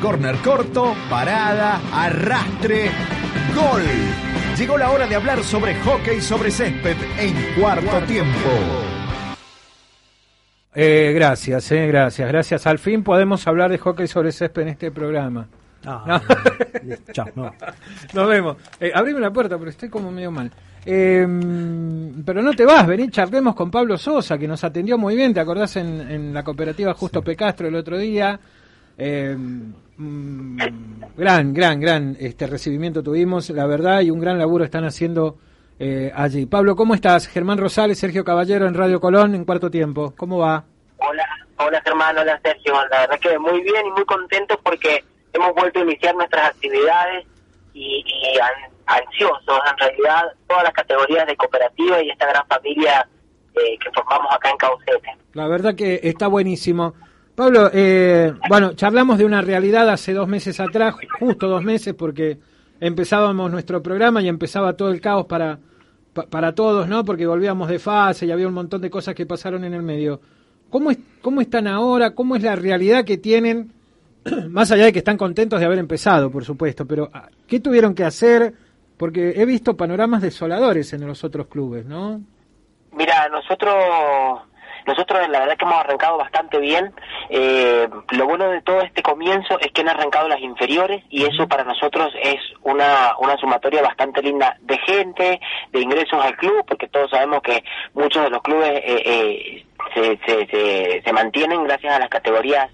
Corner corto, parada, arrastre, gol. Llegó la hora de hablar sobre hockey sobre césped en cuarto tiempo. Eh, gracias, eh, gracias, gracias. Al fin podemos hablar de hockey sobre césped en este programa. Ah, chao, no. Nos vemos. Eh, abrime la puerta, pero estoy como medio mal. Eh, pero no te vas, vení, charlemos con Pablo Sosa, que nos atendió muy bien, ¿te acordás en, en la cooperativa Justo Pecastro el otro día? Eh, mm, gran, gran, gran este recibimiento tuvimos, la verdad, y un gran laburo están haciendo eh, allí. Pablo, ¿cómo estás? Germán Rosales, Sergio Caballero en Radio Colón en cuarto tiempo. ¿Cómo va? Hola, hola Germán, hola Sergio. La verdad que muy bien y muy contentos porque hemos vuelto a iniciar nuestras actividades y, y an- ansiosos, en realidad, todas las categorías de cooperativa y esta gran familia eh, que formamos acá en Caucete. La verdad que está buenísimo. Pablo, eh, bueno, charlamos de una realidad hace dos meses atrás, justo dos meses, porque empezábamos nuestro programa y empezaba todo el caos para, pa- para todos, ¿no? Porque volvíamos de fase y había un montón de cosas que pasaron en el medio. ¿Cómo, es, ¿Cómo están ahora? ¿Cómo es la realidad que tienen? Más allá de que están contentos de haber empezado, por supuesto, pero ah, ¿qué tuvieron que hacer? Porque he visto panoramas desoladores en los otros clubes, ¿no? Mira, nosotros nosotros la verdad que hemos arrancado bastante bien. Eh, lo bueno de todo este comienzo es que han arrancado las inferiores y eso para nosotros es una, una sumatoria bastante linda de gente, de ingresos al club, porque todos sabemos que muchos de los clubes eh, eh, se, se, se, se mantienen gracias a las categorías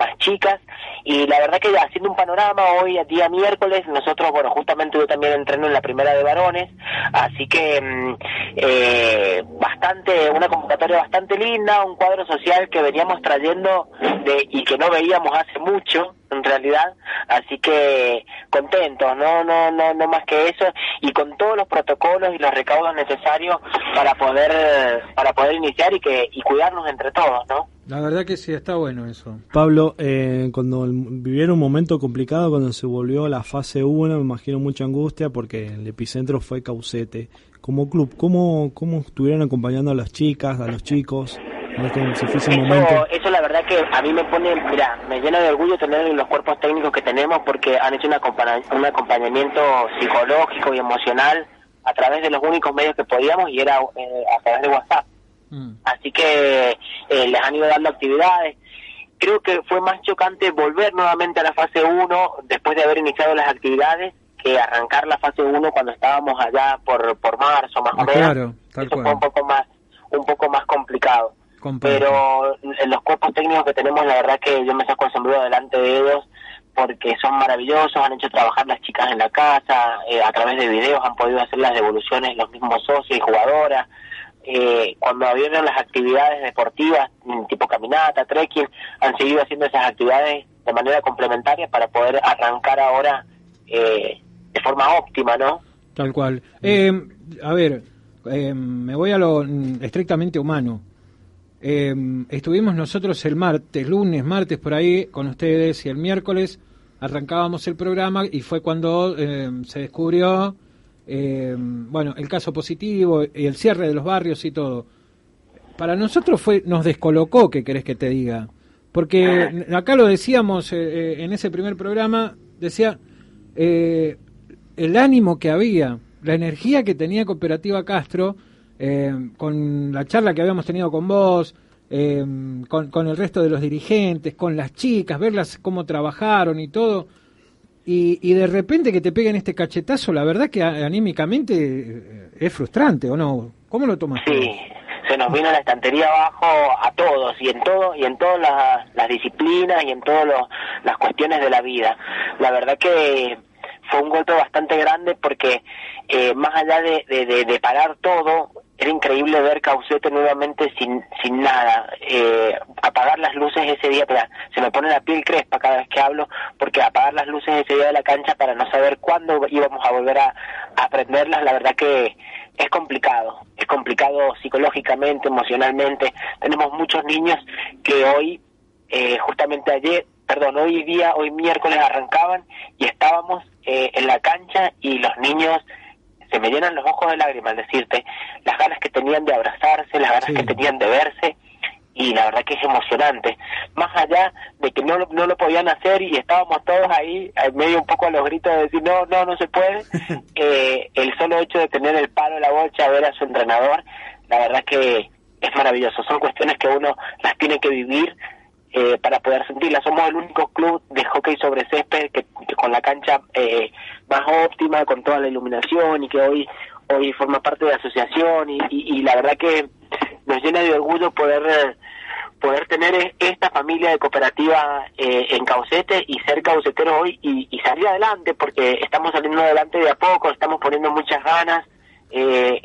más chicas. Y la verdad que haciendo un panorama hoy día miércoles nosotros bueno justamente yo también entreno en la primera de varones. Así que mm, eh, bastante una convocatoria bastante linda un cuadro social que veníamos trayendo de y que no veíamos hace mucho en realidad. Así que contentos no no no no más que eso. Y con todos los protocolos y los recaudos necesarios para poder para poder iniciar y que y cuidarnos entre todos no La verdad que sí, está bueno eso. Pablo, eh, cuando el- vivieron un momento complicado, cuando se volvió la fase 1, me imagino mucha angustia porque el epicentro fue Caucete. Como club, ¿cómo, cómo estuvieron acompañando a las chicas, a los chicos? en este- fuese un momento. Eso, eso la verdad que a mí me pone, mira, me llena de orgullo tener los cuerpos técnicos que tenemos porque han hecho un, acompaña- un acompañamiento psicológico y emocional a través de los únicos medios que podíamos y era eh, a través de WhatsApp. Mm. Así que eh, les han ido dando actividades. Creo que fue más chocante volver nuevamente a la fase 1 después de haber iniciado las actividades que arrancar la fase 1 cuando estábamos allá por, por marzo más Ah, o menos. claro, tal Eso cual. fue un poco más un poco más complicado pero en los cuerpos técnicos que tenemos la verdad que yo me saco el sombrero delante de ellos porque son maravillosos, han hecho trabajar las chicas en la casa, eh, a través de videos han podido hacer las devoluciones los mismos socios y jugadoras, eh, cuando abrieron las actividades deportivas mm, tipo caminata, trekking, han seguido haciendo esas actividades de manera complementaria para poder arrancar ahora eh, de forma óptima, ¿no? Tal cual. Eh, a ver, eh, me voy a lo mm, estrictamente humano. Eh, estuvimos nosotros el martes, lunes, martes por ahí con ustedes y el miércoles arrancábamos el programa y fue cuando eh, se descubrió, eh, bueno, el caso positivo y el cierre de los barrios y todo. Para nosotros fue, nos descolocó, ¿qué querés que te diga? Porque acá lo decíamos eh, eh, en ese primer programa, decía, eh, el ánimo que había, la energía que tenía Cooperativa Castro, eh, con la charla que habíamos tenido con vos, eh, con, con el resto de los dirigentes, con las chicas, verlas cómo trabajaron y todo, y, y de repente que te peguen este cachetazo, la verdad que anímicamente eh, es frustrante, ¿o no? ¿Cómo lo tomas? Sí, se nos vino la estantería abajo a todos y en todo y en todas las, las disciplinas y en todas las cuestiones de la vida. La verdad que fue un golpe bastante grande porque eh, más allá de, de, de- de parar todo, era increíble ver Caucete nuevamente sin, sin nada. Eh, apagar las luces ese día, pero se me pone la piel crespa cada vez que hablo, porque apagar las luces ese día de la cancha para no saber cuándo íbamos a volver a, a prenderlas, la verdad que es complicado, es complicado psicológicamente, emocionalmente. Tenemos muchos niños que hoy, eh, justamente ayer, perdón, hoy día, hoy miércoles arrancaban y estábamos eh, en la cancha y los niños se me llenan los ojos de lágrimas al decirte las ganas que tenían de abrazarse, las ganas Sí. que tenían de verse y la verdad que es emocionante. Más allá de que no, no lo podían hacer y estábamos todos ahí, en medio un poco a los gritos de decir no, no, no se puede, eh, el solo hecho de tener el palo en la bocha, ver a su entrenador, la verdad que es maravilloso. Son cuestiones que uno las tiene que vivir eh, para poder sentirlas. Somos el único club de hockey sobre césped que, con la cancha eh, más óptima, con toda la iluminación y que hoy hoy forma parte de la asociación y, la verdad que nos llena de orgullo poder poder tener e-, esta familia de cooperativa eh, en Caucete y ser cauceteros hoy y, salir adelante, porque estamos saliendo adelante de a poco, estamos poniendo muchas ganas. Eh,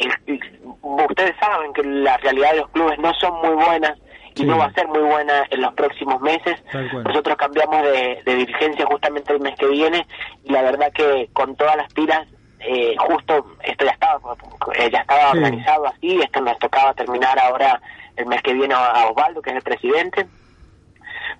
ustedes saben que la realidad de los clubes no son muy buenas y no va a ser muy buena en los próximos meses. Nosotros cambiamos de, dirigencia justamente el mes que viene y la verdad que con todas las pilas eh, justo esto ya estaba ya estaba organizado así esto nos tocaba terminar ahora el mes que viene a Osvaldo, que es el presidente,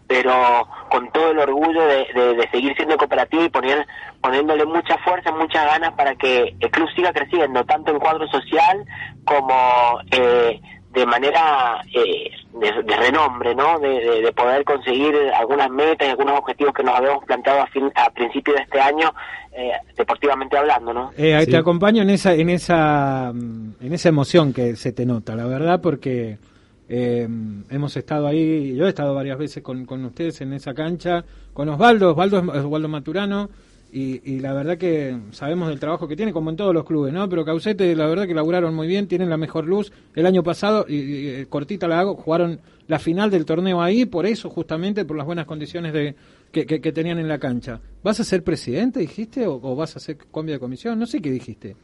pero con todo el orgullo de, seguir siendo cooperativo y poner, poniéndole mucha fuerza, muchas ganas para que el club siga creciendo, tanto en cuadro social como eh, de manera eh, de, renombre, ¿no? De, poder conseguir algunas metas y algunos objetivos que nos habíamos planteado a, fin, a principio de este año, eh, deportivamente hablando, ¿no? Eh, Te acompaño en esa, en esa, en esa emoción que se te nota, la verdad, porque eh, hemos estado ahí, yo he estado varias veces con, con ustedes en esa cancha, con Osvaldo, Osvaldo es Osvaldo Maturano, y, la verdad que sabemos del trabajo que tiene, como en todos los clubes, ¿no? Pero Caucete, la verdad que laburaron muy bien, tienen la mejor luz. El año pasado, y, eh, cortita la hago, jugaron la final del torneo ahí, por eso, justamente, por las buenas condiciones de que, que, tenían en la cancha. ¿Vas a ser presidente, dijiste, o, vas a hacer cambio de comisión? No sé qué dijiste.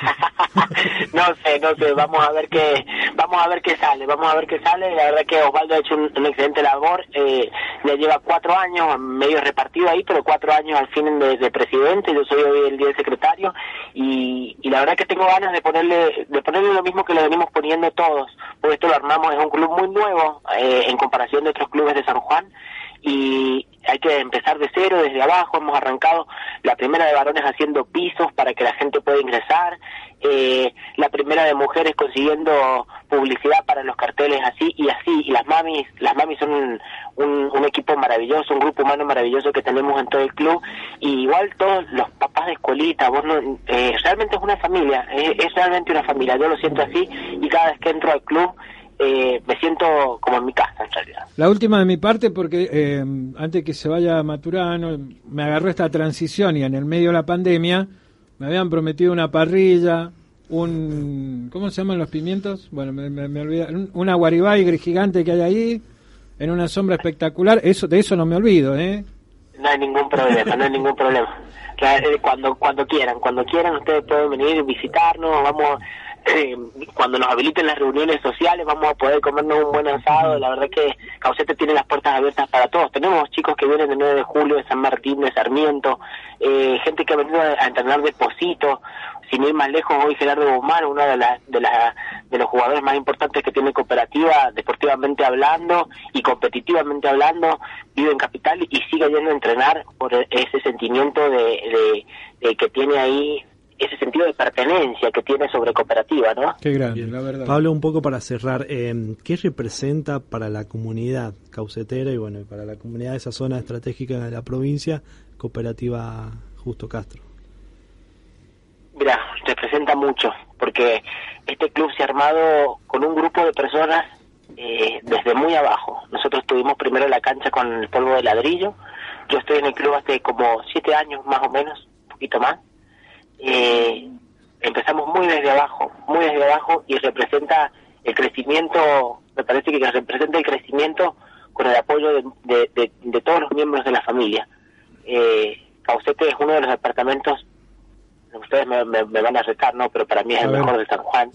no sé, no sé, vamos a ver qué, vamos a ver qué sale, vamos a ver qué sale. La verdad que Osvaldo ha hecho un, excelente labor, eh, lleva cuatro años, medio repartido ahí, pero cuatro años al fin de, presidente. Yo soy hoy el día secretario y, y la verdad que tengo ganas de ponerle, de ponerle lo mismo que le venimos poniendo todos, porque esto lo armamos es un club muy nuevo eh, en comparación de otros clubes de San Juan y hay que empezar de cero, desde abajo. Hemos arrancado la primera de varones haciendo pisos para que la gente pueda ingresar, eh, la primera de mujeres consiguiendo publicidad para los carteles así y así. Y las mamis, las mamis son un, un, equipo maravilloso, un grupo humano maravilloso que tenemos en todo el club. Y igual todos los papás de escuelita, vos eh, realmente es una familia, es realmente una familia. Yo lo siento así y cada vez que entro al club eh, me siento como en mi casa en realidad. La última de mi parte, porque eh, antes que se vaya Maturano, me agarró esta transición y en el medio de la pandemia me habían prometido una parrilla, un... ¿Cómo se llaman los pimientos? Bueno, me, me, olvidé. Una guaribay gigante que hay ahí, en una sombra espectacular. Eso De eso no me olvido, ¿eh? No hay ningún problema, no hay ningún problema. Eh, cuando, cuando quieran, cuando quieran ustedes pueden venir y visitarnos, vamos eh, cuando nos habiliten las reuniones sociales vamos a poder comernos un buen asado. La verdad que Caucete tiene las puertas abiertas para todos. Tenemos chicos que vienen de 9 de julio, de San Martín, de Sarmiento, eh, gente que ha venido a entrenar de Posito. Sin ir más lejos, hoy Gerardo Guzmán, uno de, las de, la, de los jugadores más importantes que tiene cooperativa, deportivamente hablando y competitivamente hablando, vive en Capital y sigue yendo a entrenar por ese sentimiento de, de que tiene ahí ese sentido de pertenencia que tiene sobre cooperativa, ¿no? Qué grande, la verdad. Pablo, un poco para cerrar, eh, ¿qué representa para la comunidad caucetera y bueno, para la comunidad de esa zona estratégica de la provincia, cooperativa Justo Castro? Mira, representa mucho, porque este club se ha armado con un grupo de personas eh, desde muy abajo. Nosotros estuvimos primero en la cancha con el polvo de ladrillo, yo estoy en el club hace como siete años más o menos, un poquito más, eh, empezamos muy desde abajo, muy desde abajo y representa el crecimiento, me parece que representa el crecimiento con el apoyo de, de, todos los miembros de la familia. Eh, Caucete es uno de los departamentos, ustedes me, van a retar, ¿no? Pero para mí es el mejor de San Juan.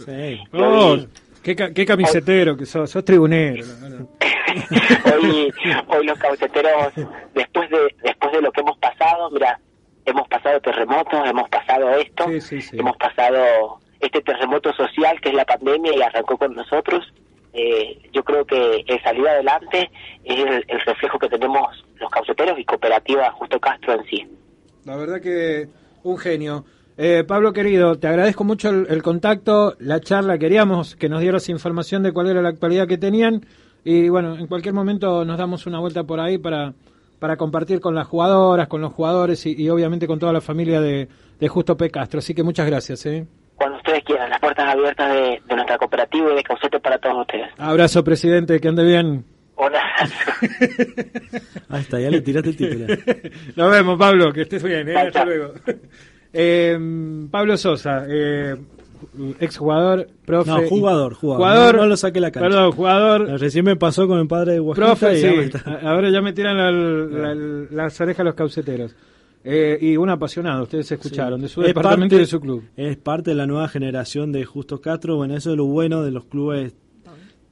Oh, qué, qué, camisetero que sos, sos tribunero. hoy, hoy los cauceteros, después de, después de lo que hemos pasado, mira, hemos pasado terremotos, hemos pasado esto, hemos pasado este terremoto social que es la pandemia y arrancó con nosotros. Eh, yo creo que el salir adelante es el, reflejo que tenemos los cauceteros y cooperativa Justo Castro en sí. La verdad que un genio. Eh, Pablo querido, te agradezco mucho el, contacto, la charla, queríamos que nos dieras información de cuál era la actualidad que tenían, Y bueno, en cualquier momento nos damos una vuelta por ahí para, para compartir con las jugadoras, con los jugadores y, y obviamente con toda la familia de, de Justo P. Castro. Así que muchas gracias. ¿eh? Cuando ustedes quieran, las puertas abiertas de, de nuestra cooperativa y de Caucete para todos ustedes. Abrazo, presidente, que ande bien. Hola. Ahí está, ya le tiraste el título. Nos vemos, Pablo, que estés bien. ¿eh? Hasta luego. Eh, Pablo Sosa, eh, exjugador, profe. No, jugador, jugador. Jugador, No- no lo saque la cancha. Perdón, jugador, Recién me pasó con el padre de Oaxaca profe, sí. Ahora ya me tiran la- las orejas los cauceteros. Eh, y un apasionado, ustedes escucharon, de su Es departamento parte- y de su club. Es parte de la nueva generación de Justo Castro. Bueno, eso es lo bueno de los clubes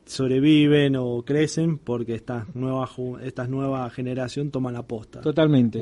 sobreviven o crecen porque esta nueva esta nueva generación toman la posta. Totalmente.